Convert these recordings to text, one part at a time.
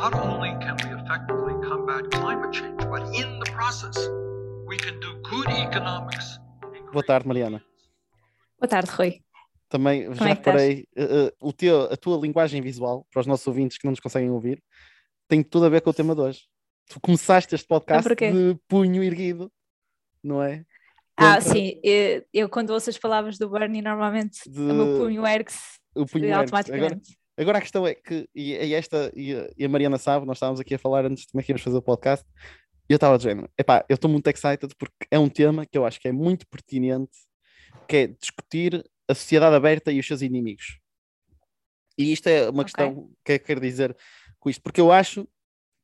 not only can we effectively combat climate change, but in the process, we can do good economics. Boa tarde, Mariana. Boa tarde, Rui. Também Como já é estás? reparei, uh, o teu, a tua linguagem visual, para os nossos ouvintes que não nos conseguem ouvir, tem tudo a ver com o tema de hoje. Tu começaste este podcast de punho erguido, não é? Ah, Contra sim. Eu, eu quando ouço as palavras do Bernie, normalmente De- o meu punho ergue-se eh, ergue-se. Agora, automaticamente. Agora a questão é que, e, e esta, e a, e a Mariana sabe, nós estávamos aqui a falar antes de como é que íamos fazer o podcast, e eu estava dizendo, epá, eu estou muito excited porque é um tema que eu acho que é muito pertinente, que é discutir a sociedade aberta e os seus inimigos. E isto é uma Ok. questão que eu quero dizer com isto, porque eu acho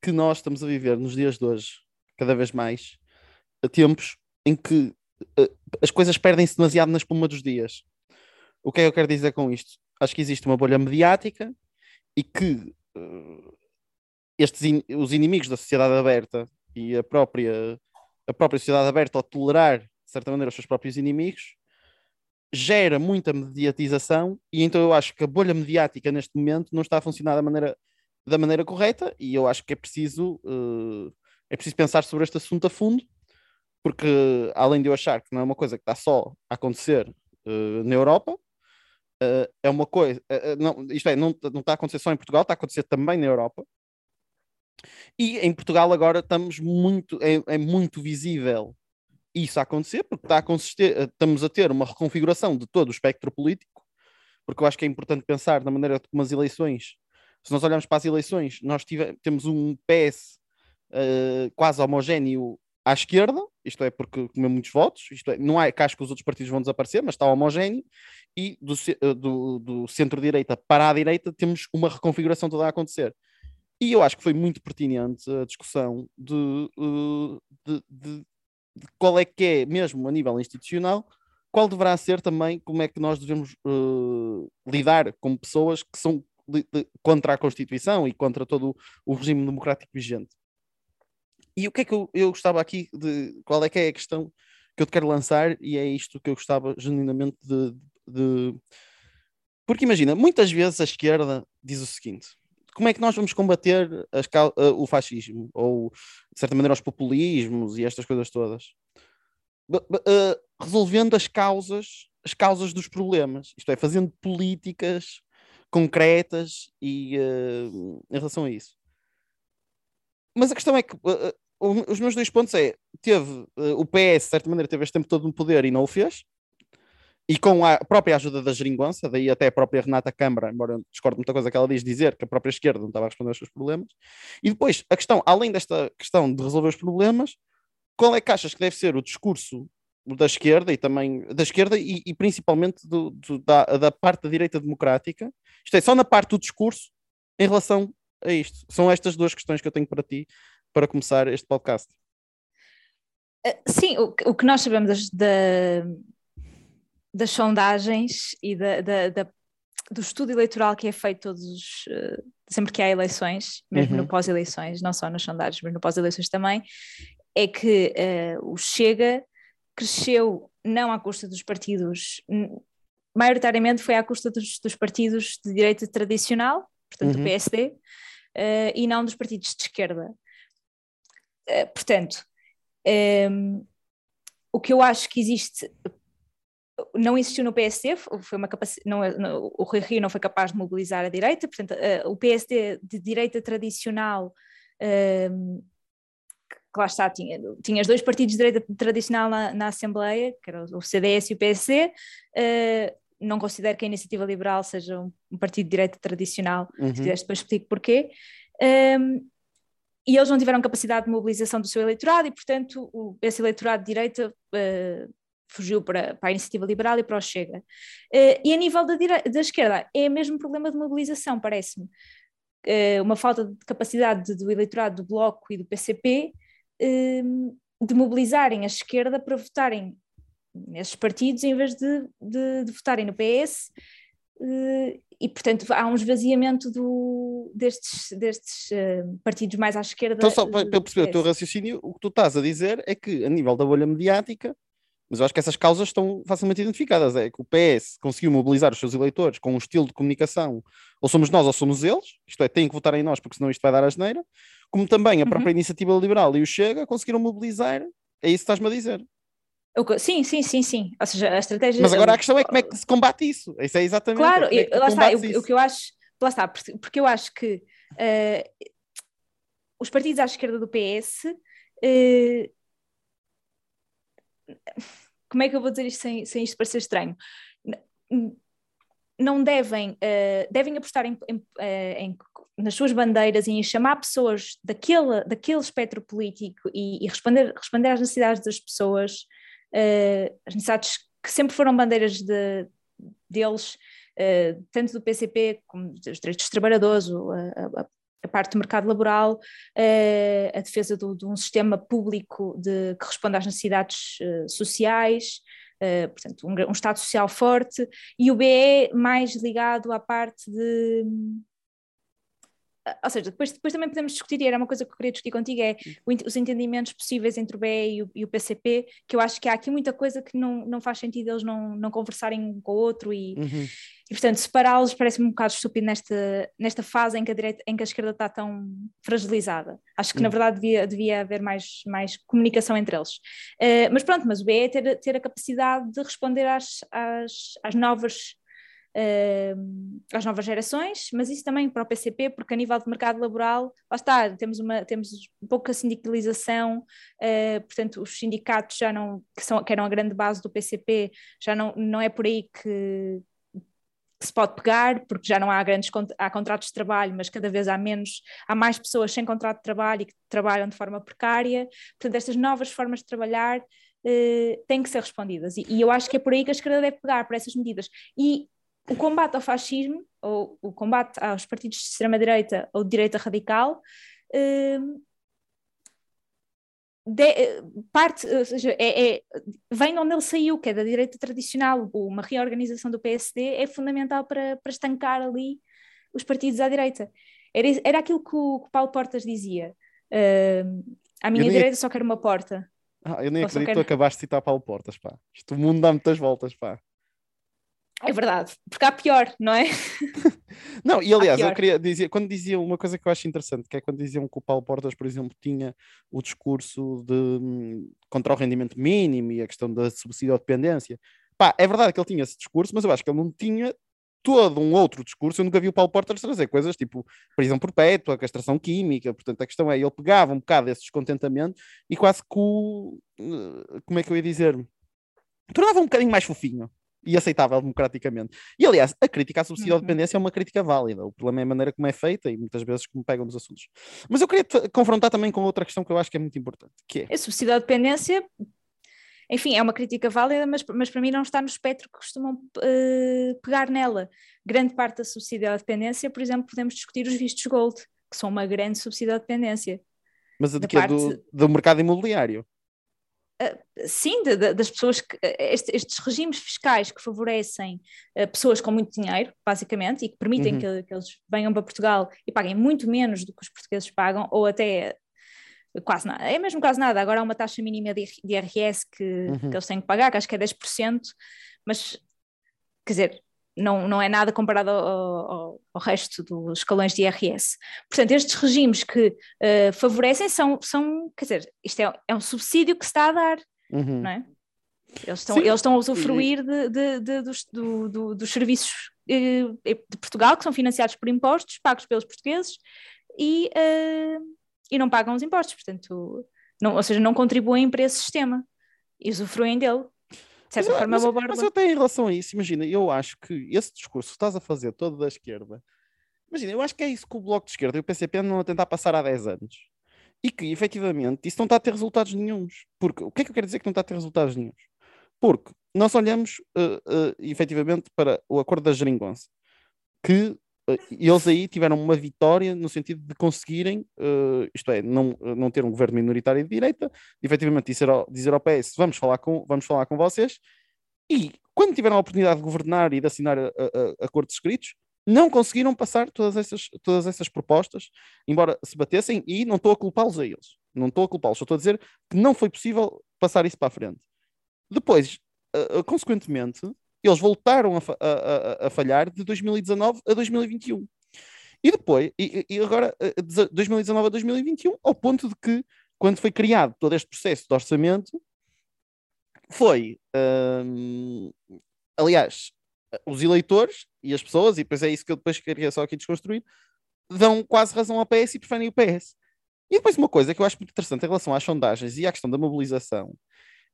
que nós estamos a viver nos dias de hoje, cada vez mais, a tempos em que eh, as coisas perdem-se demasiado na espuma dos dias. O que é que eu quero dizer com isto? Acho que existe uma bolha mediática e que eh, estes in- os inimigos da sociedade aberta e a própria, a própria sociedade aberta, ao tolerar, de certa maneira, os seus próprios inimigos, gera muita mediatização e então eu acho que a bolha mediática neste momento não está a funcionar da maneira, da maneira correta e eu acho que é preciso, eh, é preciso pensar sobre este assunto a fundo, porque além de eu achar que não é uma coisa que está só a acontecer eh, na Europa, eh, é uma coisa, eh, não, isto é, não, não está a acontecer só em Portugal, está a acontecer também na Europa. E em Portugal agora estamos muito, é, é muito visível isso a acontecer, porque está a consistir, eh, estamos a ter uma reconfiguração de todo o espectro político, porque eu acho que é importante pensar na maneira como as eleições, se nós olharmos para as eleições, nós tive- temos um PS eh, quase homogéneo à esquerda, isto é porque comeu muitos votos, isto é, não é que acho que os outros partidos vão desaparecer, mas está homogéneo, e do, eh, do, do centro-direita para a direita temos uma reconfiguração toda a acontecer. E eu acho que foi muito pertinente a discussão de, eh, de, de- de qual é que é, mesmo a nível institucional, qual deverá ser também, como é que nós devemos eh, lidar com pessoas que são contra a Constituição e contra todo o regime democrático vigente. E o que é que eu, eu gostava aqui de. Qual é que é a questão que eu te quero lançar? E é isto que eu gostava genuinamente de. de- Porque imagina, muitas vezes a esquerda diz o seguinte: como é que nós vamos combater as eh, o fascismo? Ou, de certa maneira, os populismos e estas coisas todas? B- b- eh, resolvendo as causas, as causas dos problemas, isto é, fazendo políticas concretas e eh, em relação a isso. Mas a questão é que o- os meus dois pontos é teve eh, o PS, de certa maneira, teve este tempo todo no poder e não o fez. E com a própria ajuda da geringonça, daí até a própria Renata Câmara, embora eu discorde muita coisa que ela diz, dizer que a própria esquerda não estava a responder aos seus problemas. E depois, a questão, além desta questão de resolver os problemas, qual é que achas que deve ser o discurso da esquerda e também da esquerda e, e principalmente do- do- da, da parte da direita democrática? Isto é, só na parte do discurso em relação a isto. São estas duas questões que eu tenho para ti para começar este podcast. Eh, Sim, o, que- o que nós sabemos das, da- das sondagens e da, da- da- do estudo eleitoral que é feito todos os, eh, sempre que há eleições, mesmo Uhum. no pós-eleições, não só nas sondagens, mas no pós-eleições também, é que eh, o Chega cresceu não à custa dos partidos, maioritariamente foi à custa dos, dos partidos de direita tradicional, portanto Uhum. do PSD, eh, e não dos partidos de esquerda. Eh, portanto, um, o que eu acho que existe não existiu no PSD, foi uma não, não- o Rui Rio não foi capaz de mobilizar a direita, portanto, eh, o PSD de direita tradicional, um, que lá está, tinha, tinha os dois partidos de direita tradicional na, na Assembleia, que eram o CDS e o PSD, eh, não considero que a Iniciativa Liberal seja um, um partido de direita tradicional, Uhum. se quiseres depois explico porquê. Um, e eles não tiveram capacidade de mobilização do seu eleitorado e, portanto, o- esse eleitorado de direita uh, fugiu para, para a iniciativa liberal e para o Chega. Uh, e a nível da, dire- da esquerda, é o mesmo problema de mobilização, parece-me. Uh, uma falta de capacidade de- do eleitorado do Bloco e do PCP de mobilizarem a esquerda para votarem nesses partidos em vez de, de- de votarem no PS. Uh, e, portanto, há um esvaziamento do, destes, destes uh, partidos mais à esquerda. Então, só para, eu perceber o teu raciocínio, o que tu estás a dizer é que, a nível da bolha mediática, Mas eu acho que essas causas estão facilmente identificadas. É que o PS conseguiu mobilizar os seus eleitores com um estilo de comunicação, ou somos nós ou somos eles, isto é, têm que votar em nós porque senão isto vai dar a geneira, como também a própria Uhum. iniciativa liberal e o Chega conseguiram mobilizar, é isso que estás-me a dizer. Sim, sim, sim, sim. Ou seja, a estratégia. Mas agora a questão é como é que se combate isso. Isso é exatamente. Claro, é lá está, o, o que eu acho, lá está, porque, eu acho que eh, os partidos à esquerda do PS, eh, como é que eu vou dizer isto sem, sem isto parecer estranho? Não devem, eh, devem apostar em, em- em- nas suas bandeiras e em chamar pessoas daquele, daquele espectro político e, e responder, responder às necessidades das pessoas, eh, as necessidades que sempre foram bandeiras de- deles, eh, tanto do PCP como dos direitos dos trabalhadores, a, a- a parte do mercado laboral, eh, a defesa do- de um sistema público de, que responda às necessidades sociais, eh, portanto, um, um Estado social forte, e o BE mais ligado à parte de. Ou seja, depois, depois também podemos discutir, e era uma coisa que eu queria discutir contigo, é os entendimentos possíveis entre o BE e o, e o PCP, que eu acho que há aqui muita coisa que não, não faz sentido eles não, não conversarem um com o outro e, Uhum. e portanto, separá-los parece-me um bocado estúpido nesta, nesta fase em que, a direita, em que a esquerda está tão fragilizada. Acho que, na Hum. verdade, devia, devia haver mais, mais comunicação entre eles. Eh, mas pronto, mas o BE é ter, ter a capacidade de responder às, às, às novas. Eh, às novas gerações, mas isso também para o PCP, porque a nível de mercado laboral, lá está, temos, uma, temos pouca sindicalização, eh, portanto, os sindicatos já não, que, são, que eram a grande base do PCP, já não, não é por aí que, que se pode pegar, porque já não há grandes há contratos de trabalho, mas cada vez há menos, há mais pessoas sem contrato de trabalho e que trabalham de forma precária. Portanto, estas novas formas de trabalhar eh, têm que ser respondidas. E, e eu acho que é por aí que a esquerda deve pegar, por essas medidas. E o combate ao fascismo, ou o combate aos partidos de extrema-direita ou de direita radical, eh, de- eh, parte, ou seja, é, é- vem onde ele saiu, que é da direita tradicional. Uma reorganização do PSD é fundamental para, para estancar ali os partidos à direita. Era, era aquilo que o, que Paulo Portas dizia. eh, à minha direita só quero uma porta. Ah, eu nem Ou acredito que tu quero- acabaste de citar Paulo Portas, pá. Isto o mundo dá muitas voltas, pá. É verdade, porque há pior, não é? Não, e aliás, eu queria dizer, quando diziam uma coisa que eu acho interessante, que é quando diziam que o Paulo Portas, por exemplo, tinha o discurso de hum, contra o rendimento mínimo e a questão da subsídio à dependência. Pá, é verdade que ele tinha esse discurso, mas eu acho que ele não tinha todo um outro discurso. Eu nunca vi o Paulo Portas trazer coisas tipo prisão perpétua, castração química. Portanto, a questão é, ele pegava um bocado desse descontentamento e quase que o. eh, Como é que eu ia dizer? Tornava um bocadinho mais fofinho e aceitável democraticamente. E aliás, a crítica à subsídio Uhum. dependência é uma crítica válida. O problema é a maneira como é feita e muitas vezes como pegam nos assuntos. Mas eu queria te confrontar também com outra questão que eu acho que é muito importante, que é A subsídio à dependência, enfim, é uma crítica válida, mas, mas para mim não está no espectro que costumam eh, pegar nela. Grande parte da subsídio à dependência, por exemplo, podemos discutir os vistos gold, que são uma grande subsídio à dependência. mas a de que é parte- do, do mercado imobiliário. Sim, de- de- das pessoas que eh, este- estes regimes fiscais que favorecem eh, pessoas com muito dinheiro, basicamente, e que permitem Uhum. que, que eles venham para Portugal e paguem muito menos do que os portugueses pagam, ou até quase nada, é mesmo quase nada. Agora há uma taxa mínima de de IRS que, Uhum. que eles têm que pagar, que acho que é 10%, mas quer dizer, não, não é nada comparado ao, ao- ao resto dos escalões de IRS. Portanto, estes regimes que eh, favorecem são, são, quer dizer, isto é, é um subsídio que se está a dar Uhum. não é? Eles estão, Sim, eles estão a usufruir de, de- de- dos, do- do- dos serviços eh, de Portugal, que são financiados por impostos, pagos pelos portugueses, e, eh, e não pagam os impostos, portanto, não, ou seja, não contribuem para esse sistema e usufruem dele. De certa Mas, eu- forma, é mas, uma mas borla. eu até em relação a isso, imagina, eu acho que esse discurso que estás a fazer todo da esquerda, imagina, eu acho que é isso que o Bloco de Esquerda e o PCP andam a tentar passar há 10 anos. E que, efetivamente, isso não está a ter resultados nenhums. Porque, o que é que eu quero dizer que não está a ter resultados nenhums? Porque nós olhamos, uh, uh, efetivamente, para o acordo da geringonça, que eles aí tiveram uma vitória no sentido de conseguirem, uh, isto é, não, não ter um governo minoritário de direita, de, efetivamente dizer ao, dizer ao PS, vamos falar, com, vamos falar com vocês, e quando tiveram a oportunidade de governar e de assinar acordos escritos, não conseguiram passar todas essas, todas essas propostas, embora se batessem, e não estou a culpá-los a eles. Não estou a culpá-los, estou a dizer que não foi possível passar isso para a frente. depois, uh, uh, consequentemente, eles voltaram a, a, a, falhar de 2019 a 2021. E depois, e, e agora, de 2019 a 2021, ao ponto de que, quando foi criado todo este processo de orçamento, foi, hum, aliás, os eleitores e as pessoas, e depois é isso que eu depois queria só aqui desconstruir, dão quase razão ao PS e preferem o PS. E depois uma coisa que eu acho muito interessante em relação às sondagens e à questão da mobilização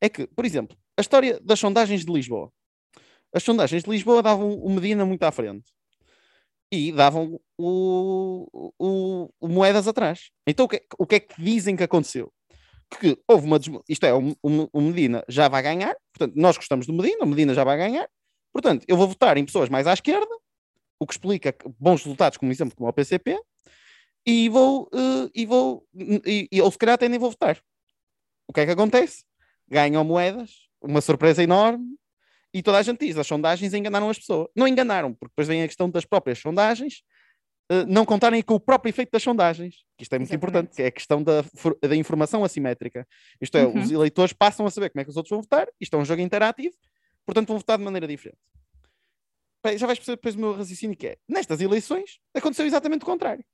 é que, por exemplo, a história das sondagens de Lisboa. As sondagens de Lisboa davam o Medina muito à frente e davam o, o, o Moedas atrás. Então o que, o que é que dizem que aconteceu? Que houve uma. Isto é, o, o Medina já vai ganhar, portanto, nós gostamos do Medina, o Medina já vai ganhar, portanto, eu vou votar em pessoas mais à esquerda, o que explica bons resultados, como exemplo, como o PCP, e vou, uh, e vou, e, e, ou se calhar até nem vou votar. O que é que acontece? Ganham moedas, uma surpresa enorme, e toda a gente diz, as sondagens enganaram as pessoas. Não enganaram, porque depois vem a questão das próprias sondagens, uh, não contarem com o próprio efeito das sondagens, que isto é muito Exatamente. importante, que é a questão da, da informação assimétrica. Isto é, uhum. os eleitores passam a saber como é que os outros vão votar, isto é um jogo interativo, portanto vão votar de maneira diferente. Já vais perceber depois o meu raciocínio que é, nestas eleições aconteceu exatamente o contrário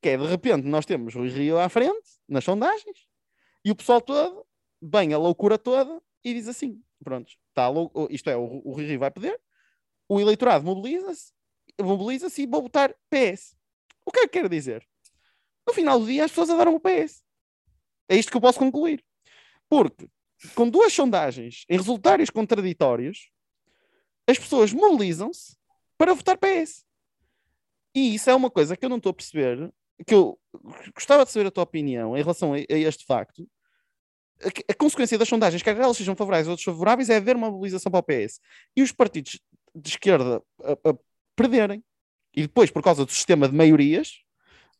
que é de repente nós temos o Rio à frente, nas sondagens, e o pessoal todo, bem a loucura toda, e diz assim: pronto, tá isto é, o, o Rio vai perder, o eleitorado mobiliza-se, mobiliza-se e vou votar PS. O que é que quer dizer? No final do dia as pessoas adoram o PS. É isto que eu posso concluir. Porque, com duas sondagens em resultados contraditórios, as pessoas mobilizam-se para votar PS. E isso é uma coisa que eu não estou a perceber que eu gostava de saber a tua opinião em relação a, a este facto. A, a, consequência das sondagens, quer elas sejam favoráveis ou desfavoráveis, é haver uma mobilização para o PS e os partidos de esquerda a, a perderem. E depois, por causa do sistema de maiorias,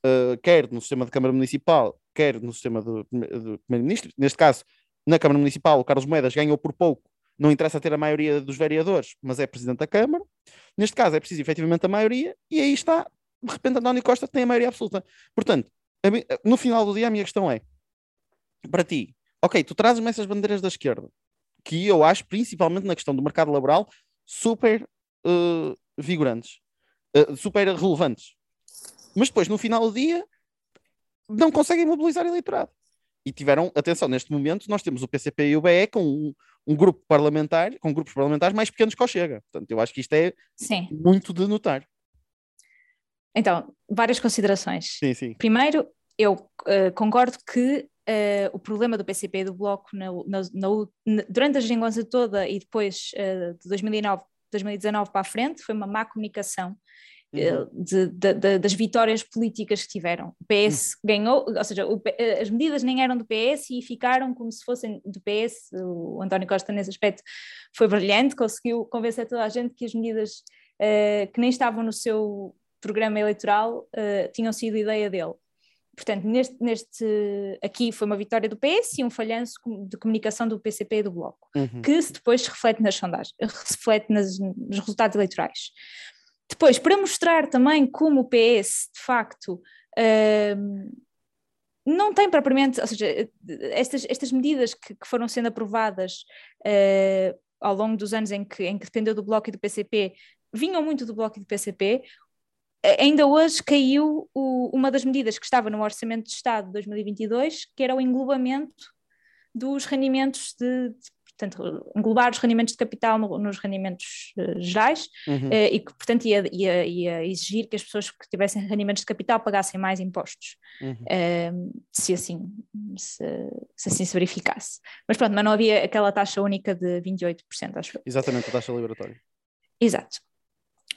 uh, quer no sistema de Câmara Municipal, quer no sistema do, Primeiro-Ministro, neste caso, na Câmara Municipal, o Carlos Moedas ganhou por pouco, não interessa ter a maioria dos vereadores, mas é Presidente da Câmara. Neste caso, é preciso efetivamente a maioria, e aí está de repente António Costa tem a maioria absoluta. Portanto, no final do dia a minha questão é, para ti, ok, tu trazes-me essas bandeiras da esquerda, que eu acho, principalmente na questão do mercado laboral, super uh, vigorantes, uh, super relevantes. Mas depois, no final do dia, não conseguem mobilizar eleitorado. E tiveram, atenção, neste momento nós temos o PCP e o BE com um, um grupo parlamentar, com grupos parlamentares mais pequenos que o Chega. Portanto, eu acho que isto é Sim. muito de notar. Então, várias considerações. Sim, sim. Primeiro, eu uh, concordo que uh, o problema do PCP e do Bloco na, na, na, durante a geringonça toda e depois uh, de 2009, 2019 para a frente foi uma má comunicação uhum. de, de, de, das vitórias políticas que tiveram. O PS uhum. ganhou, ou seja, o, as medidas nem eram do PS e ficaram como se fossem do PS. O António Costa, nesse aspecto, foi brilhante, conseguiu convencer toda a gente que as medidas que nem estavam no seu programa eleitoral uh, tinham sido ideia dele. Portanto, neste, neste aqui foi uma vitória do PS e um falhanço de comunicação do PCP e do Bloco, uhum. que se depois reflete nas sondagens, reflete nas, nos resultados eleitorais. Depois, para mostrar também como o PS, de facto, uh, não tem propriamente, ou seja, estas, estas medidas que, que foram sendo aprovadas uh, ao longo dos anos em que, em que dependeu do Bloco e do PCP, vinham muito do Bloco e do PCP, ainda hoje caiu o, uma das medidas que estava no Orçamento de Estado de 2022, que era o englobamento dos rendimentos de, de portanto, englobar os rendimentos de capital no, nos rendimentos uh, gerais uhum. uh, e que, portanto, ia, ia, ia, exigir que as pessoas que tivessem rendimentos de capital pagassem mais impostos, uhum. uh, se, assim, se, se, assim se verificasse. Mas pronto, mas não havia aquela taxa única de 28%, acho Exatamente, a taxa liberatória. Exato.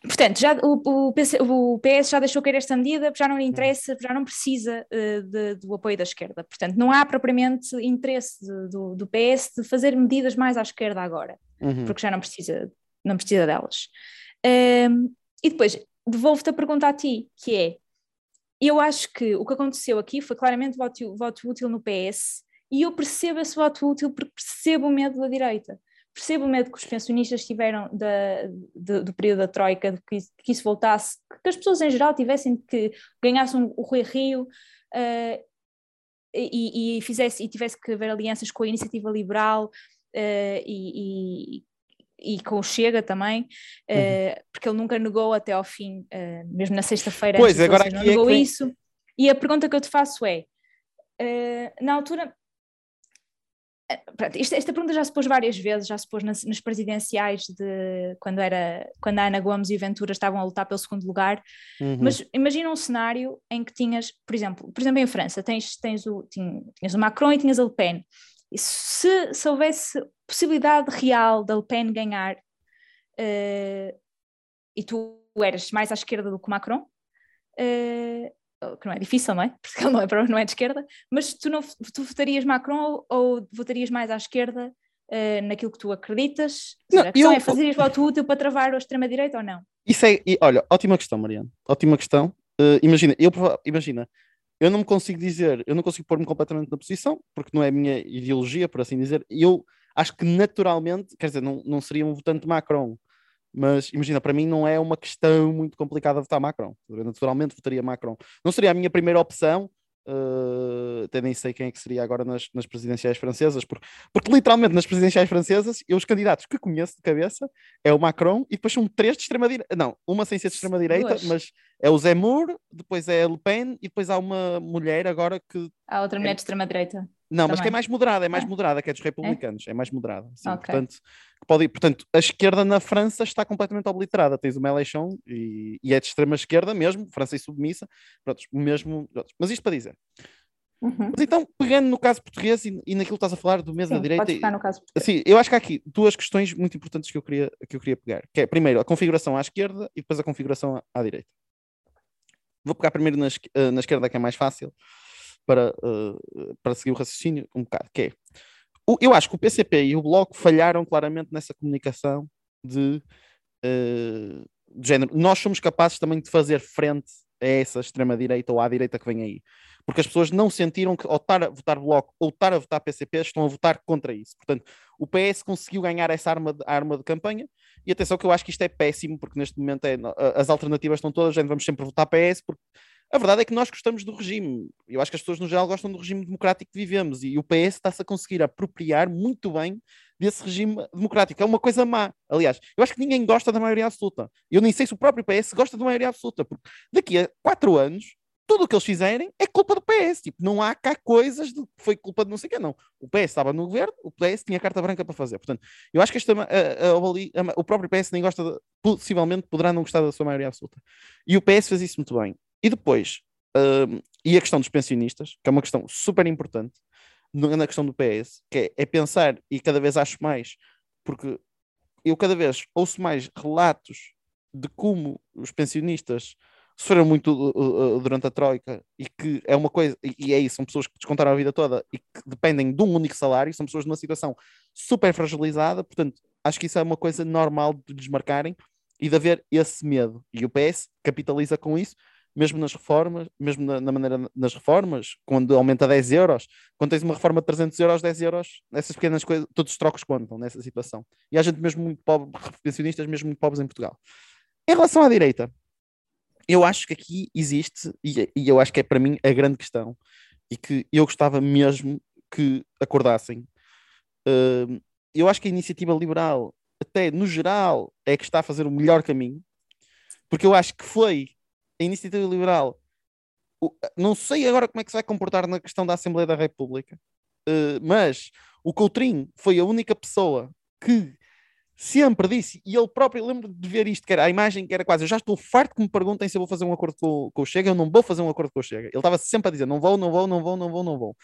Portanto, já, o, o, PC, o, PS já deixou cair esta medida, já não lhe interessa, já não precisa uh, de, do apoio da esquerda. Portanto, não há propriamente interesse de, do, do, PS de fazer medidas mais à esquerda agora, uhum. porque já não precisa, não precisa delas. Um, e depois, devolvo-te a pergunta a ti, que é, eu acho que o que aconteceu aqui foi claramente voto, voto útil no PS, e eu percebo esse voto útil porque percebo o medo da direita percebo o medo que os pensionistas tiveram da, de, do período da Troika, de que, que, isso voltasse, que as pessoas em geral tivessem que ganhassem o Rui Rio uh, e, e, fizesse, e tivesse que haver alianças com a iniciativa liberal uh, e, e, e, com o Chega também, uh, uhum. porque ele nunca negou até ao fim, mesmo na sexta-feira. Pois, agora aqui não é negou que... isso. E a pergunta que eu te faço é: na altura, Pronto, esta, esta, pergunta já se pôs várias vezes, já se pôs nas, nas, presidenciais de quando era quando a Ana Gomes e o Ventura estavam a lutar pelo segundo lugar, uhum. mas imagina um cenário em que tinhas, por exemplo, por exemplo em França, tens, tens, o, tinhas o Macron e tinhas a Le Pen. E se, se houvesse possibilidade real da Le Pen ganhar uh, e tu eras mais à esquerda do que o Macron, uh, que não é difícil, não é? Porque ele não é, não é de esquerda, mas tu, não, tu votarias Macron ou, ou votarias mais à esquerda uh, naquilo que tu acreditas? Não, a questão eu... é fazerias voto útil para travar a extrema-direita ou não? Isso é, olha, ótima questão, Mariana, ótima questão. Uh, imagina, eu, imagina, eu não me consigo dizer, eu não consigo pôr-me completamente na posição, porque não é a minha ideologia, por assim dizer, eu acho que naturalmente, quer dizer, não, não seria um votante Macron, mas imagina, para mim não é uma questão muito complicada votar Macron. Naturalmente votaria Macron. Não seria a minha primeira opção, uh, até nem sei quem é que seria agora nas, nas presidenciais francesas, porque, porque literalmente nas presidenciais francesas, eu os candidatos que conheço de cabeça é o Macron e depois são três de extrema-direita, não, uma sem ser de extrema-direita, mas é o Zemmour, depois é a Le Pen e depois há uma mulher agora que... Há outra mulher é... de extrema-direita. Não, Também. mas que é mais moderada, é mais é. moderada, que é dos republicanos, é, é mais moderada. Sim, okay. portanto, pode portanto, a esquerda na França está completamente obliterada. Tens o Mélenchon e, e é de extrema esquerda mesmo, França e submissa, pronto, o mesmo. Mas isto para dizer. Uhum. Mas então, pegando no caso português e, e naquilo que estás a falar do mesa da direita, no caso assim, eu acho que há aqui duas questões muito importantes que eu queria, que eu queria pegar, que é primeiro a configuração à esquerda e depois a configuração à, à direita. Vou pegar primeiro na, na esquerda, que é mais fácil, para, uh, para seguir o raciocínio um bocado, que é, o, eu acho que o PCP e o Bloco falharam claramente nessa comunicação de, uh, de género. Nós somos capazes também de fazer frente a essa extrema-direita ou à direita que vem aí. Porque as pessoas não sentiram que ao estar a votar Bloco ou estar a votar PCP estão a votar contra isso. Portanto, o PS conseguiu ganhar essa arma de, arma de campanha e atenção que eu acho que isto é péssimo porque neste momento é, as alternativas estão todas, gente, vamos sempre votar PS porque a verdade é que nós gostamos do regime. Eu acho que as pessoas no geral gostam do regime democrático que vivemos e o PS está-se a conseguir apropriar muito bem desse regime democrático. É uma coisa má. Aliás, eu acho que ninguém gosta da maioria absoluta. Eu nem sei se o próprio PS gosta da maioria absoluta, porque daqui a quatro anos tudo o que eles fizerem é culpa do PS. Tipo, não há cá coisas de foi culpa de não sei quem, não. O PS estava no governo, o PS tinha carta branca para fazer. Portanto, eu acho que esta, a, a, a, o próprio PS nem gosta, de, possivelmente poderá não gostar da sua maioria absoluta. E o PS fez isso muito bem. E depois, uh, e a questão dos pensionistas, que é uma questão super importante na questão do PS, que é, é pensar, e cada vez acho mais, porque eu cada vez ouço mais relatos de como os pensionistas sofreram muito uh, uh, durante a Troika e que é uma coisa, e é isso, são pessoas que descontaram a vida toda e que dependem de um único salário, são pessoas numa situação super fragilizada, portanto, acho que isso é uma coisa normal de desmarcarem e de haver esse medo. E o PS capitaliza com isso, mesmo nas reformas, mesmo na, na, maneira nas reformas, quando aumenta 10 euros, quando tens uma reforma de 300 euros, 10 euros, essas pequenas coisas, todos os trocos contam nessa situação. E há gente mesmo muito pobre, pensionistas mesmo muito pobres em Portugal. Em relação à direita, eu acho que aqui existe, e, e eu acho que é para mim a grande questão, e que eu gostava mesmo que acordassem. Uh, eu acho que a iniciativa liberal, até no geral, é que está a fazer o melhor caminho, porque eu acho que foi a iniciativa liberal, não sei agora como é que se vai comportar na questão da Assembleia da República, uh, mas o Coutrinho foi a única pessoa que sempre disse, e ele próprio lembro de ver isto, que era a imagem que era quase, eu já estou farto que me perguntem se eu vou fazer um acordo com, com o Chega, eu não vou fazer um acordo com o Chega. Ele estava sempre a dizer, não vou, não vou, não vou, não vou, não vou.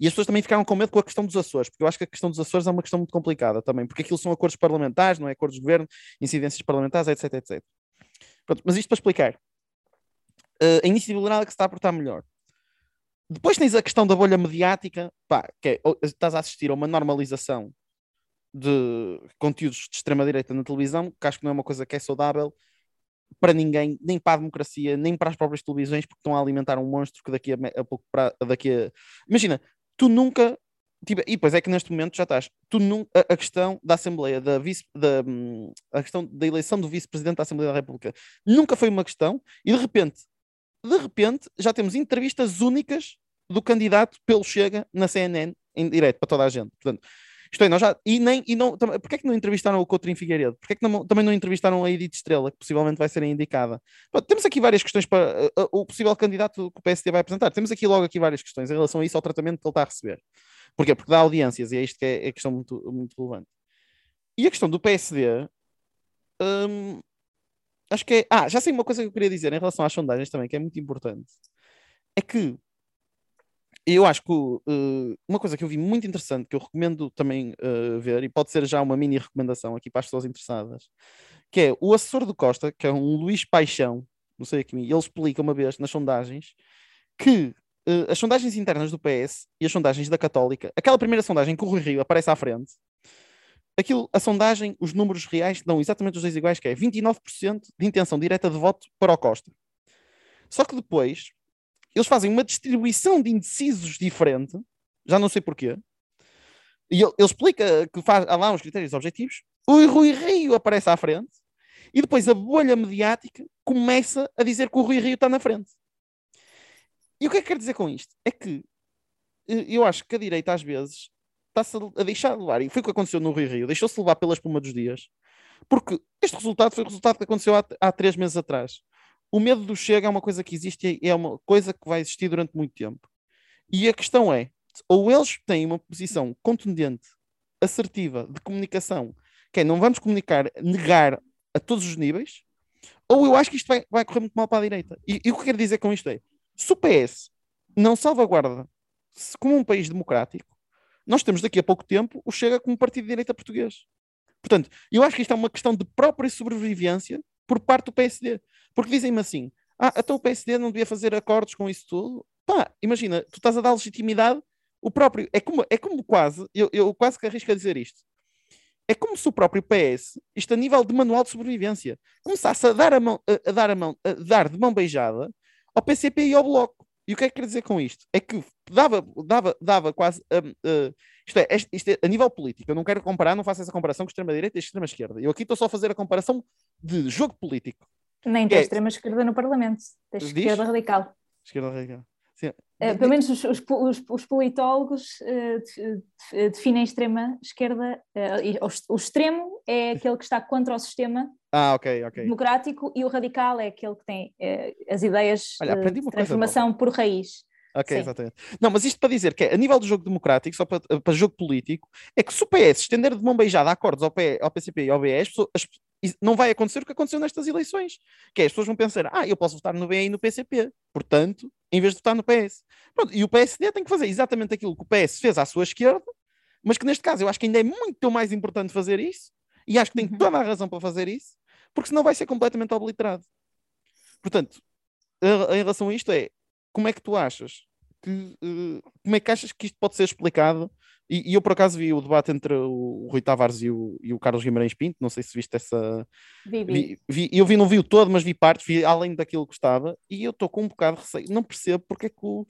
E as pessoas também ficaram com medo com a questão dos Açores, porque eu acho que a questão dos Açores é uma questão muito complicada também, porque aquilo são acordos parlamentares, não é acordos de governo, incidências parlamentares, etc, etc. Pronto, mas isto para explicar uh, a iniciativa que se está a portar melhor. Depois tens a questão da bolha mediática, pá, que é, estás a assistir a uma normalização de conteúdos de extrema-direita na televisão, que acho que não é uma coisa que é saudável para ninguém, nem para a democracia, nem para as próprias televisões, porque estão a alimentar um monstro que daqui a, a pouco para daqui a... Imagina, tu nunca Tipo, e pois é que neste momento já estás. Tu a, a, questão da Assembleia, da, vice, da hum, a questão da eleição do vice-presidente da Assembleia da República nunca foi uma questão, e de repente de repente já temos entrevistas únicas do candidato pelo Chega na CNN em direto para toda a gente. Portanto, Isto é, nós já. E nem. E não, porquê é que não entrevistaram o Coutrinho Figueiredo? Porquê é que não, também não entrevistaram a Edith Estrela, que possivelmente vai ser indicada? Bom, temos aqui várias questões para uh, uh, o possível candidato que o PSD vai apresentar. Temos aqui logo aqui várias questões em relação a isso, ao tratamento que ele está a receber. Porquê? Porque dá audiências e é isto que é, é questão muito, muito relevante. E a questão do PSD. Hum, acho que é. Ah, já sei uma coisa que eu queria dizer em relação às sondagens também, que é muito importante. É que eu acho que uh, uma coisa que eu vi muito interessante, que eu recomendo também uh, ver, e pode ser já uma mini recomendação aqui para as pessoas interessadas, que é o assessor do Costa, que é um Luís Paixão, não sei aqui, ele explica uma vez nas sondagens que uh, as sondagens internas do PS e as sondagens da Católica, aquela primeira sondagem que o Rui Rio aparece à frente, aquilo, a sondagem, os números reais dão exatamente os dois iguais, que é 29% de intenção direta de voto para o Costa. Só que depois eles fazem uma distribuição de indecisos diferente, já não sei porquê. E ele, ele explica que faz há lá uns critérios objetivos. O Rui Rio aparece à frente e depois a bolha mediática começa a dizer que o Rui Rio está na frente. E o que é que quer dizer com isto? É que eh, eu acho que a direita às vezes está-se a deixar levar, e foi o que aconteceu no Rui Rio, deixou-se levar pela espuma dos dias, porque este resultado foi o resultado que aconteceu há, há três meses atrás. O medo do chega é uma coisa que existe e é uma coisa que vai existir durante muito tempo. E a questão é, ou eles têm uma posição contundente, assertiva, de comunicação, que é não vamos comunicar, negar a todos os níveis, ou eu acho que isto vai, vai correr muito mal para a direita. E, e o que quero dizer com isto é, se o PS não salvaguarda como um país democrático, nós temos daqui a pouco tempo o Chega como partido de direita português. Portanto, eu acho que isto é uma questão de própria sobrevivência por parte do PSD. Porque dizem-me assim: ah, até o PSD não devia fazer acordos com isso tudo. Pá, imagina, tu estás a dar legitimidade, o próprio. É como, é como quase, eu, eu quase que arrisco a dizer isto. É como se o próprio PS, isto a nível de manual de sobrevivência, começasse a dar, a mão, a, a dar, a mão, a dar de mão beijada ao PCP e ao Bloco. E o que é que quer dizer com isto? É que dava, dava, dava quase. Um, uh, isto, é, isto é a nível político. Eu não quero comparar, não faço essa comparação com extrema-direita e extrema-esquerda. Eu aqui estou só a fazer a comparação de jogo político. Nem tem é, extrema-esquerda no Parlamento, tens esquerda radical. Esquerda radical. Sim. Uh, pelo menos os, os, os, os politólogos uh, definem extrema esquerda. Uh, o, o, extremo é aquele que está contra o sistema ah, okay, okay. democrático e o radical é aquele que tem as ideias Olha, de transformação por raiz. Ok, Sim. exatamente. Não, mas isto para dizer que é, a nível do jogo democrático, só para, para jogo político, é que se o PS estender de mão beijada acordos ao, P, ao PCP e ao BS, não vai acontecer o que aconteceu nestas eleições, que é as pessoas vão pensar, ah, eu posso votar no BE e no PCP, portanto, em vez de votar no PS. Pronto, e o PSD tem que fazer exatamente aquilo que o PS fez à sua esquerda, mas que neste caso eu acho que ainda é muito mais importante fazer isso, e acho que tem uhum. toda a razão para fazer isso, porque senão vai ser completamente obliterado. Portanto, em relação a isto é, como é que tu achas que, uh, como é que achas que isto pode ser explicado? E, e, eu por acaso vi o debate entre o Rui Tavares e o, e o Carlos Guimarães Pinto, não sei se viste essa. Vi, vi. vi, eu vi, não vi o todo, mas vi partes, vi além daquilo que estava, e eu estou com um bocado de receio. Não percebo porque é que o,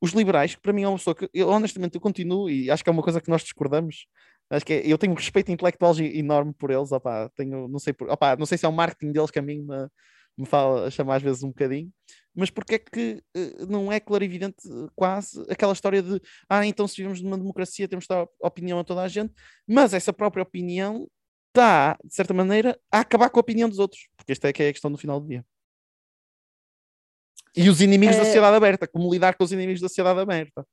os liberais, que para mim é uma pessoa que eu, honestamente eu continuo, e acho que é uma coisa que nós discordamos. Acho que é, eu tenho um respeito intelectual enorme por eles, opá, tenho, não sei por, opá, não sei se é o marketing deles que a mim me, me fala, chama às vezes um bocadinho, mas porque é que uh, não é clarividente quase aquela história de ah, então se vivemos numa democracia temos de dar opinião a toda a gente, mas essa própria opinião está, de certa maneira, a acabar com a opinião dos outros, porque esta é que é a questão do final do dia. E os inimigos é... da sociedade aberta, como lidar com os inimigos da sociedade aberta.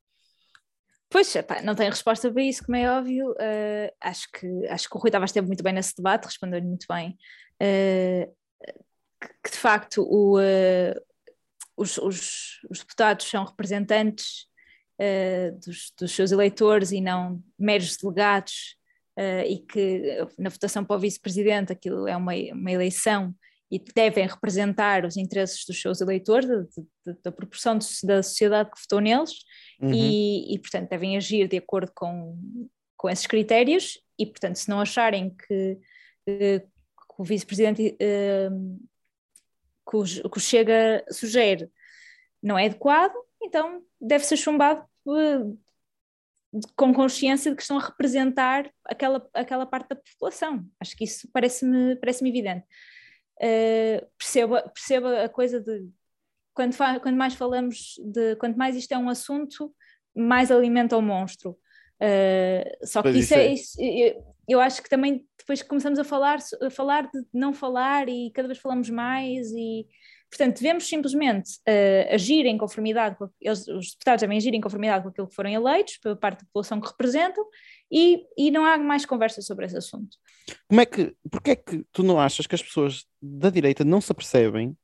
Pois, epá, não tenho resposta para isso, como é óbvio. Uh, acho, que, acho que o Rui Tavares esteve muito bem nesse debate, respondeu-lhe muito bem. Uh, que de facto o, uh, os, os, os, deputados são representantes uh, dos, dos, seus eleitores e não meros delegados, uh, e que na votação para o vice-presidente aquilo é uma, uma eleição e devem representar os interesses dos seus eleitores, de, de, da proporção de, da sociedade que votou neles, uhum. e, e, portanto, devem agir de acordo com, com esses critérios, e, portanto, se não acharem que, que o vice-presidente uh, que o, que o Chega sugere não é adequado, então deve ser chumbado uh, com consciência de que estão a representar aquela, aquela parte da população. Acho que isso parece-me parece evidente. Uh, perceba, perceba a coisa de quando, quando mais falamos de quanto mais isto é um assunto, mais alimenta o monstro. Uh, só que isso é, isso, eu, acho que também depois começamos a falar, a falar de não falar e cada vez falamos mais e portanto devemos simplesmente uh, agir em conformidade com eles, os deputados devem agir em conformidade com aquilo que foram eleitos pela parte da população que representam e, e não há mais conversa sobre esse assunto. Como é que, porque é que tu não achas que as pessoas da direita não se apercebem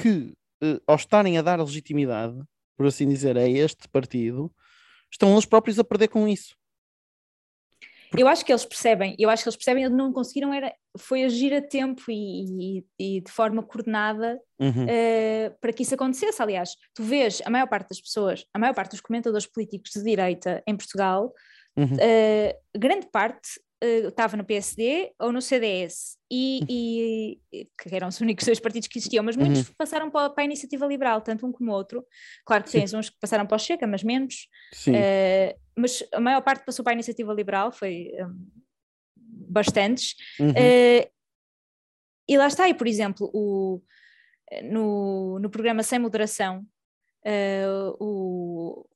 que uh, ao estarem a dar legitimidade, por assim dizer, a este partido, estão eles próprios a perder com isso. Eu acho que eles percebem, eu acho que eles percebem, eles não conseguiram era, foi agir a tempo e, e, e de forma coordenada uhum. uh, para que isso acontecesse. Aliás, tu vês a maior parte das pessoas, a maior parte dos comentadores políticos de direita em Portugal, uhum. uh, grande parte uh, estava no PSD ou no CDS, e, e, que eram os únicos dois partidos que existiam, mas muitos uhum. passaram para, para, a iniciativa liberal, tanto um como o outro. Claro que Sim. tens uns que passaram para o Chega, mas menos. Uh, mas a maior parte passou para a iniciativa liberal, foi um, bastantes. Uhum. Uh, e lá está, e por exemplo, o, no, no programa Sem Moderação, uh, o,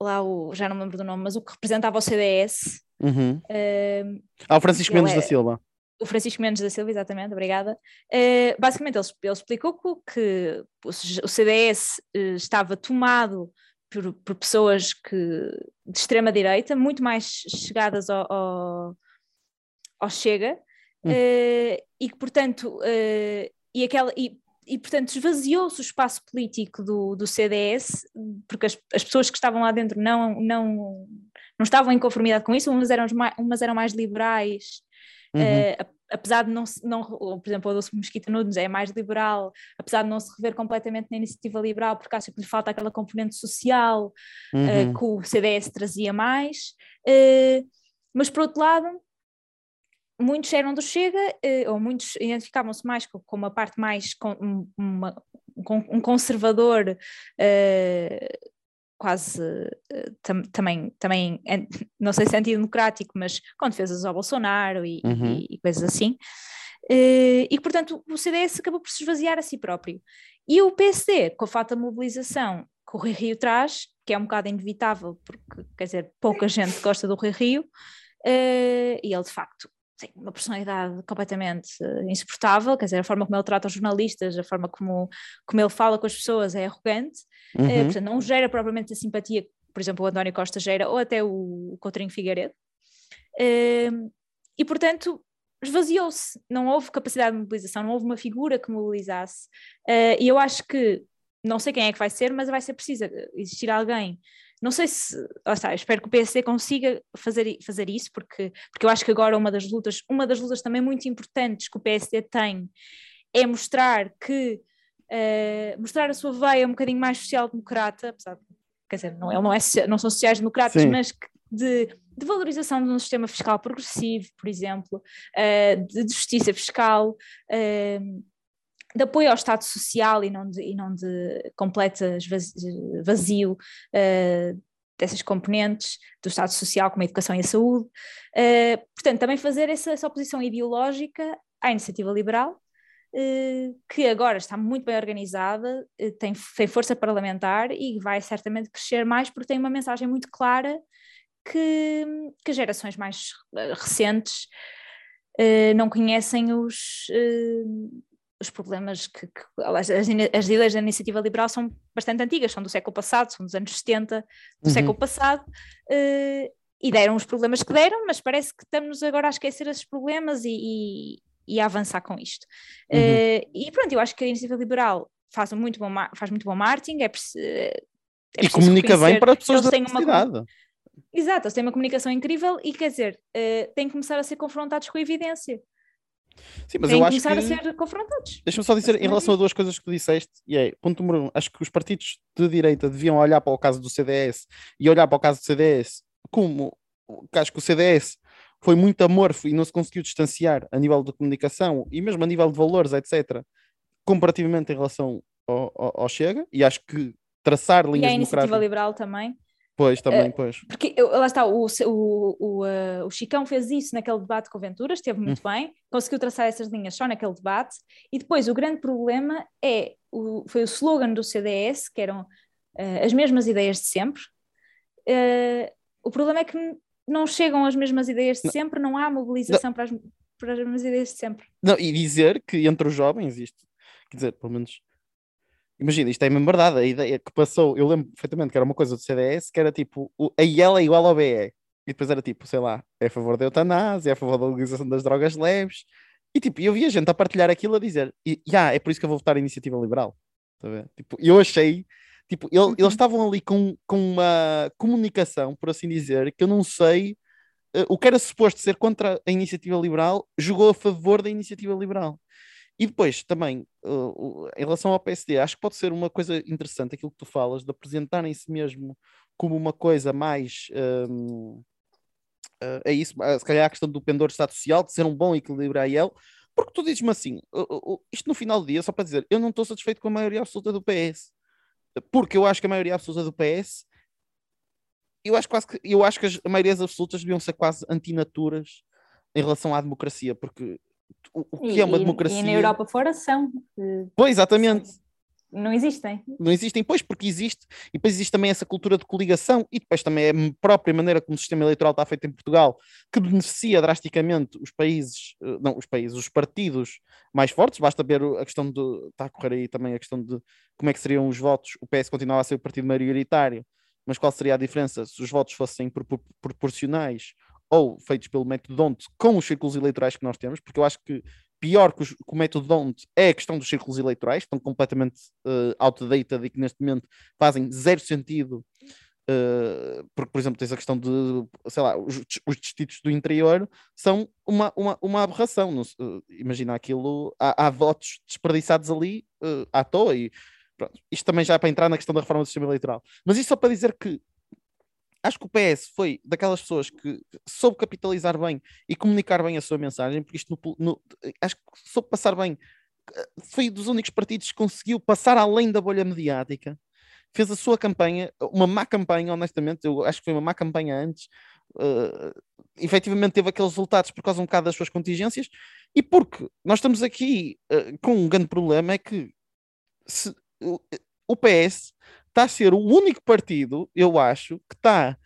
lá o, já não me lembro do nome, mas o que representava o CDS. Uhum. Uh, ah, o Francisco Mendes é, da Silva. O Francisco Mendes da Silva, exatamente, obrigada. Uh, basicamente, ele, ele explicou que o, o CDS estava tomado por, por, pessoas que, de extrema-direita, muito mais chegadas ao, ao, ao Chega, uhum. e que, portanto, e, aquela, e e, portanto, esvaziou-se o espaço político do, do CDS, porque as, as, pessoas que estavam lá dentro não, não, não estavam em conformidade com isso, umas eram mais, umas eram mais liberais, uhum. uh, apesar de não, não, por exemplo, o Adolfo Mesquita Nunes é mais liberal, apesar de não se rever completamente na iniciativa liberal, porque acha que lhe falta aquela componente social uh, uhum. que o CDS trazia mais, uh, mas por outro lado muitos eram do Chega, eh, ou muitos identificavam-se mais com, com, uma parte mais, com uma, com um conservador, uh, quase uh, tam, também, também, não sei se antidemocrático, mas com defesas ao Bolsonaro e, uhum. e, e coisas assim. Uh, e portanto o CDS acabou por se esvaziar a si próprio. E o PSD, com a falta de mobilização que o Rui Rio traz, que é um bocado inevitável, porque quer dizer, pouca gente gosta do Rui Rio, uh, e ele de facto tem uma personalidade completamente uh, insuportável, quer dizer, a forma como ele trata os jornalistas, a forma como, como ele fala com as pessoas é arrogante, eh, uhum. uh, portanto, não gera propriamente a simpatia, por exemplo, o António Costa gera, ou até o, o Coutinho Figueiredo. Uh, e, portanto, esvaziou-se, não houve capacidade de mobilização, não houve uma figura que mobilizasse. e eu acho que, não sei quem é que vai ser, mas vai ser preciso existir alguém não sei se, lá está, espero que o PSD consiga fazer, fazer isso, porque, porque eu acho que agora uma das lutas, uma das lutas também muito importantes que o PSD tem é mostrar que, uh, mostrar a sua veia um bocadinho mais social-democrata, apesar de, quer dizer, não, ele não, é, não são sociais-democratas, mas de, de, valorização de um sistema fiscal progressivo, por exemplo, uh, de, de, justiça fiscal, uh, de apoio ao Estado Social e não de, e não de completo vazio uh, dessas componentes do Estado Social, como a educação e a saúde. Uh, portanto, também fazer essa, essa, oposição ideológica à iniciativa liberal, uh, que agora está muito bem organizada, tem, tem força parlamentar e vai certamente crescer mais porque tem uma mensagem muito clara que, que gerações mais recentes não conhecem os os problemas que, que as, as ideias da iniciativa liberal são bastante antigas, são do século passado, são dos anos 70 do uhum. século passado, uh, e deram os problemas que deram, mas parece que estamos agora a esquecer esses problemas e, e, e a avançar com isto. Uhum. Uh, e pronto, eu acho que a iniciativa liberal faz muito bom, faz muito bom marketing, é, é e comunica bem para as pessoas da cidade. Uma, exato, eles têm uma comunicação incrível e quer dizer, uh, têm que começar a ser confrontados com a evidência. Sim, mas eu acho que... a ser confrontados. Deixa-me só dizer em relação a duas coisas que tu disseste, e é, ponto número um, acho que os partidos de direita deviam olhar para o caso do CDS e olhar para o caso do CDS como acho que o CDS foi muito amorfo e não se conseguiu distanciar a nível de comunicação e mesmo a nível de valores, etc., comparativamente em relação ao, ao, ao Chega, e acho que traçar linhas e a iniciativa liberal também Pois, também, uh, pois. Porque lá está, o, o, o, uh, o Chicão fez isso naquele debate com o Ventura, esteve muito hum. bem, conseguiu traçar essas linhas só naquele debate, e depois o grande problema é, o, foi o slogan do CDS, que eram uh, as mesmas ideias de sempre, O problema é que não chegam as mesmas ideias de sempre, não há mobilização para as, para as mesmas ideias de sempre. Não, e dizer que entre os jovens isto, quer dizer, pelo menos Imagina, isto é mesmo verdade, a ideia que passou, eu lembro perfeitamente que era uma coisa do CDS, que era tipo, o, a IEL é igual ao BE, e depois era tipo, sei lá, é a favor da eutanásia, é a favor da legalização das drogas leves, e tipo, eu via gente a partilhar aquilo a dizer, e yeah, é por isso que eu vou votar a iniciativa liberal, tá tipo, eu achei, tipo, ele, eles uhum. estavam ali com, com uma comunicação, por assim dizer, que eu não sei, uh, o que era suposto ser contra a iniciativa liberal, jogou a favor da iniciativa liberal. E depois, também, uh, em relação ao PSD, acho que pode ser uma coisa interessante aquilo que tu falas, de apresentarem-se mesmo como uma coisa mais. Um, uh, é isso, se calhar a questão do pendor de Estado Social, de ser um bom equilíbrio a ele, porque tu dizes-me assim, isto no final do dia, só para dizer, eu não estou satisfeito com a maioria absoluta do PS, porque eu acho que a maioria absoluta do PS, eu acho, quase que, eu acho que as maiorias absolutas deviam ser quase antinaturas em relação à democracia, porque o, que e, é uma democracia. E na Europa fora são. Pois, exatamente. Não existem. Não existem, pois, porque existe, e depois existe também essa cultura de coligação, e depois também é a própria maneira como o sistema eleitoral está feito em Portugal, que beneficia drasticamente os países, eh, não, os países, os partidos mais fortes, basta ver a questão de, está a correr aí também a questão de como é que seriam os votos, o PS continuava a ser o partido maioritário, mas qual seria a diferença se os votos fossem proporcionais ou feitos pelo método DONT com os círculos eleitorais que nós temos, porque eu acho que pior que, os, que o método DONT é a questão dos círculos eleitorais, que estão completamente uh, outdated e que neste momento fazem zero sentido, uh, porque, por exemplo, tens a questão de, sei lá, os, os distritos do interior são uma, uma, uma aberração. Não, uh, imagina aquilo, há, há, votos desperdiçados ali uh, à toa e pronto. Isto também já é para entrar na questão da reforma do sistema eleitoral. Mas isso só para dizer que acho que o PS foi daquelas pessoas que soube capitalizar bem e comunicar bem a sua mensagem, porque isto no, no, acho que soube passar bem. Foi dos únicos partidos que conseguiu passar além da bolha mediática. Fez a sua campanha, uma má campanha, honestamente. Eu acho que foi uma má campanha antes. Uh, efetivamente teve aqueles resultados por causa um bocado das suas contingências. E porque nós estamos aqui uh, com um grande problema: é que se, o, o PS está a ser o único partido, eu acho, que está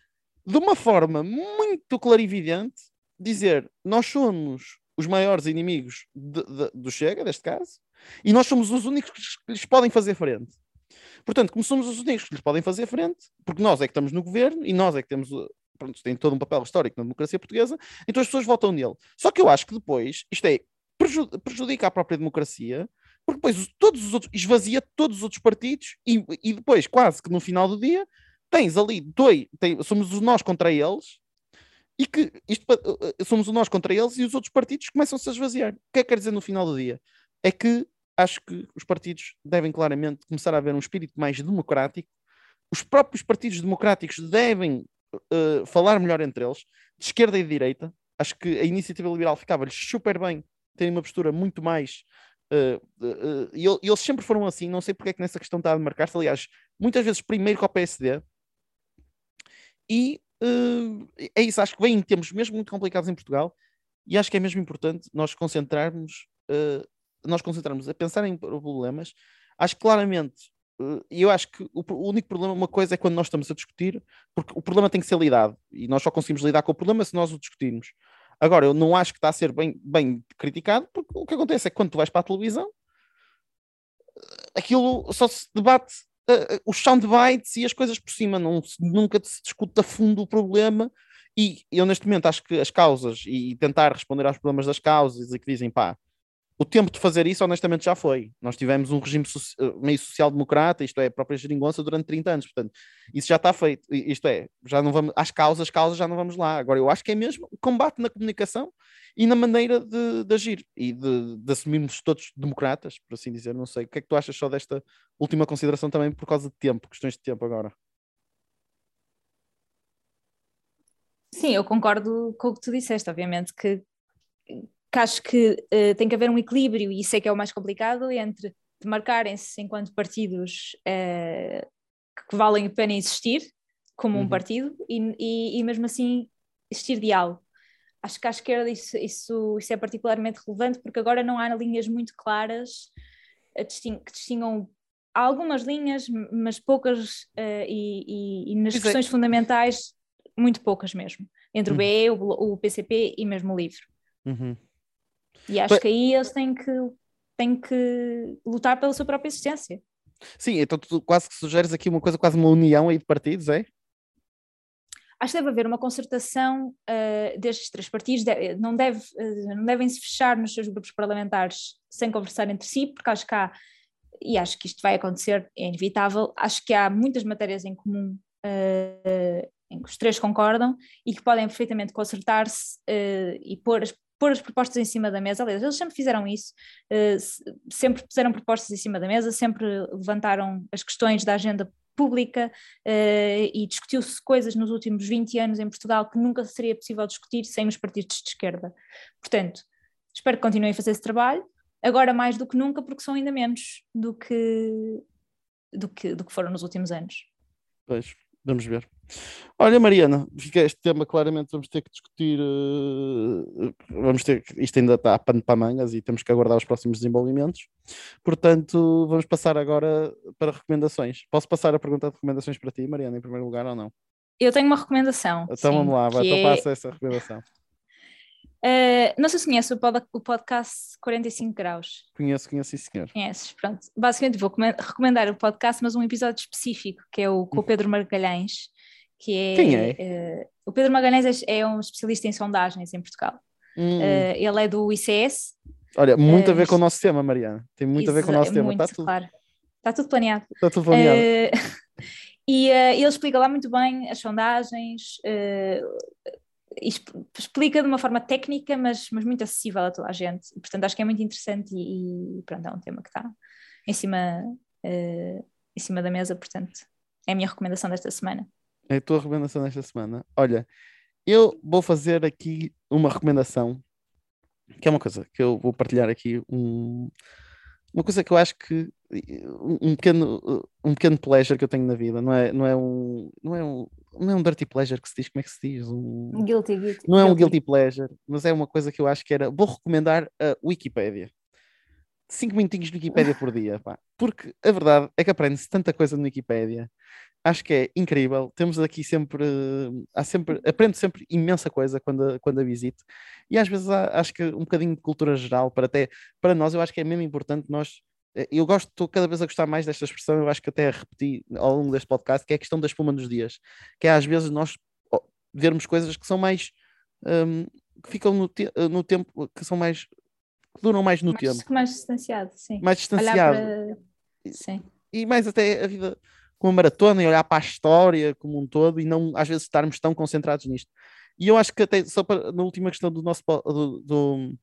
de uma forma muito clarividente dizer nós somos os maiores inimigos de, de, do Chega, neste caso, e nós somos os únicos que lhes podem fazer frente. Portanto, como somos os únicos que lhes podem fazer frente, porque nós é que estamos no governo e nós é que temos, pronto, tem todo um papel histórico na democracia portuguesa, então as pessoas votam nele. Só que eu acho que depois, isto é, prejudica a própria democracia, porque depois todos os outros, esvazia todos os outros partidos e, e depois, quase que no final do dia, tens ali dois, tem, somos os nós contra eles e que isto, eh, eh, somos os nós contra eles e os outros partidos começam-se a esvaziar. O que é que quer dizer no final do dia? É que acho que os partidos devem claramente começar a haver um espírito mais democrático, os próprios partidos democráticos devem uh, falar melhor entre eles, de esquerda e de direita. Acho que a iniciativa liberal ficava-lhes super bem, tem uma postura muito mais Uh, uh, e eles sempre foram assim, não sei porque é que nessa questão está a marcar-se, aliás, muitas vezes primeiro com o PSD, e é isso, acho que vem em tempos mesmo muito complicados em Portugal, e acho que é mesmo importante nós concentrarmos, nós concentrarmos a pensar em problemas, acho que claramente, e eu acho que o, o, único problema, uma coisa é quando nós estamos a discutir, porque o problema tem que ser lidado, e nós só conseguimos lidar com o problema se nós o discutirmos. Agora, eu não acho que está a ser bem, bem criticado, porque o que acontece é que quando tu vais para a televisão, aquilo só se debate uh, os soundbites e as coisas por cima, não, nunca se discute a fundo o problema. E eu, neste momento, acho que as causas e tentar responder aos problemas das causas e que dizem, pá, o tempo de fazer isso, honestamente, já foi. Nós tivemos um regime eh, meio social-democrata, isto é, a própria geringonça, durante 30 anos. Portanto, isso já está feito. Isto é, já não vamos, às causas, causas já não vamos lá. Agora, eu acho que é mesmo o combate na comunicação e na maneira de, de agir e de, de, assumirmos todos democratas, por assim dizer. Não sei. O que é que tu achas só desta última consideração também por causa de tempo, questões de tempo agora? Sim, eu concordo com o que tu disseste, obviamente que que acho que uh, tem que haver um equilíbrio, e isso é que é o mais complicado, entre demarcarem-se enquanto partidos uh, que valem a pena existir, como uhum. um partido, e, e, e, mesmo assim existir diálogo. Acho que à esquerda isso, isso, isso é particularmente relevante, porque agora não há linhas muito claras disting que distingam há algumas linhas, mas poucas, uh, e, e, nas Isso questões é. fundamentais muito poucas mesmo, entre o Uhum. BE, o, o PCP e mesmo o LIVRE. Uhum. E acho Pois- que aí eles têm que, têm que lutar pela sua própria existência. Sim, então tu quase que sugeres aqui uma coisa, quase uma união aí de partidos, é? Acho que deve haver uma concertação uh, destes três partidos, de- não, deve, uh, não devem se fechar nos seus grupos parlamentares sem conversar entre si, porque acho que há, e acho que isto vai acontecer, é inevitável, acho que há muitas matérias em comum uh, em que os três concordam e que podem perfeitamente concertar-se e pôr as, pôr as propostas em cima da mesa. Aliás, eles sempre fizeram isso, se- sempre puseram propostas em cima da mesa, sempre levantaram as questões da agenda pública eh, e discutiu-se coisas nos últimos 20 anos em Portugal que nunca seria possível discutir sem os partidos de esquerda. Portanto, espero que continuem a fazer esse trabalho, agora mais do que nunca, porque são ainda menos do que, do que, do que foram nos últimos anos. Pois, vamos ver. Olha, Mariana, fica este tema claramente vamos ter que discutir. eh, vamos ter que- isto ainda está a pano para mangas e temos que aguardar os próximos desenvolvimentos. Portanto, vamos passar agora para recomendações. Posso passar a pergunta de recomendações para ti, Mariana, em primeiro lugar ou não? Eu tenho uma recomendação. Então sim, vamos lá, vai, então é, passa essa recomendação. eh, não sei se conhece o, pod- o podcast 45 Graus. Conheço, conheço, sim, senhor. Conheces, pronto. Basicamente vou comen- recomendar o podcast, mas um episódio específico, que é o com o Pedro Margalhães, que é... Quem é? eh, o Pedro Margalhães é, é um especialista em sondagens em Portugal. Hum, Eh, ele é do ICS. olha, muito a ver eh, com o nosso tema, Mariana. Tem muito a ver com o nosso tema. Está tudo, claro. Está tudo planeado. está tudo planeado. E ele explica lá muito bem as sondagens, exp- explica de uma forma técnica, mas, mas muito acessível a toda a gente. E, portanto, acho que é muito interessante e, e pronto, é um tema que está em cima, em cima da mesa, portanto, é a minha recomendação desta semana. É a tua recomendação desta semana. Olha, eu vou fazer aqui uma recomendação, que é uma coisa que eu vou partilhar aqui, um- uma coisa que eu acho que um pequeno, um pequeno pleasure que eu tenho na vida, não é, não é um, não é um, não é um dirty pleasure que se diz, como é que se diz? Um, Guilty, guilty. não é um guilty pleasure, mas é uma coisa que eu acho que era. Vou recomendar a Wikipédia. Cinco minutinhos de Wikipédia por dia, pá. Porque a verdade é que aprende-se tanta coisa no Wikipédia. Acho que é incrível. Temos aqui sempre. Há sempre aprendo sempre imensa coisa quando, a- quando a visito. E às vezes há- acho que um bocadinho de cultura geral, para até para nós, eu acho que é mesmo importante nós. eh, Eu gosto, estou cada vez a gostar mais desta expressão, eu acho que até a repeti ao longo deste podcast, que é a questão da espuma dos dias. Que é às vezes nós vermos coisas que são mais hum, que ficam no, te- no tempo, que são mais que duram mais no mais, tempo, mais distanciado, sim. mais distanciado para... Sim. e mais até a vida com a maratona e olhar para a história como um todo e não às vezes estarmos tão concentrados nisto. E eu acho que até só para, na última questão do nosso do, do-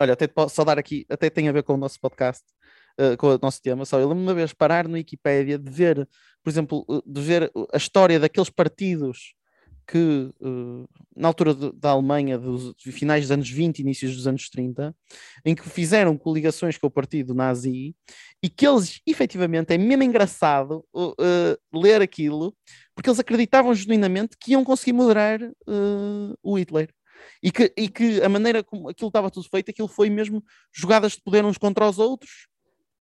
olha, até posso só dar aqui, até tem a ver com o nosso podcast, eh, com o nosso tema, só eu lembro uma vez parar no Wikipédia de ver, por exemplo, de ver a história daqueles partidos que eh, na altura de- da Alemanha, dos finais dos anos 20, inícios dos anos 30, em que fizeram coligações com o partido nazi e que eles, efetivamente, é mesmo engraçado uh, ler aquilo, porque eles acreditavam genuinamente que iam conseguir moderar uh, o Hitler. E que, e que a maneira como aquilo estava tudo feito, aquilo foi mesmo jogadas de poder uns contra os outros,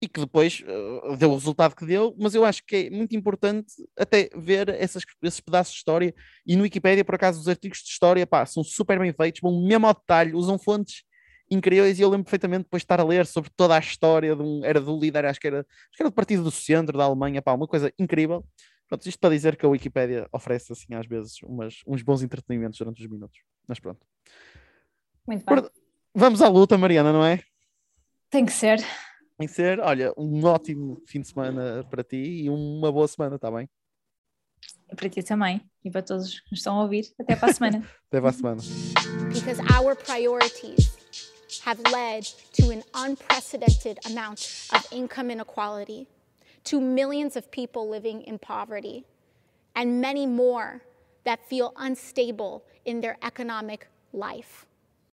e que depois uh, deu o resultado que deu, mas eu acho que é muito importante até ver essas, esses pedaços de história, e no Wikipédia, por acaso, os artigos de história pá, são super bem feitos, vão mesmo ao detalhe, usam fontes incríveis, e eu lembro perfeitamente depois de estar a ler sobre toda a história, de um, era do líder, acho que era, acho que era do Partido do Centro da Alemanha, pá, uma coisa incrível. Pronto, isto para dizer que a Wikipédia oferece, assim, às vezes, umas, uns bons entretenimentos durante os minutos. Mas pronto. Muito bem. Vamos à luta, Mariana, não é? Tem que ser. Ser, olha, um ótimo fim de semana para ti e uma boa semana, está bem? Para ti também. E para todos que nos estão a ouvir. Até para a semana. Até para a semana. because our priorities have led to an unprecedented amount of income inequality, to millions of people living in poverty, and many more that feel unstable in their economic life.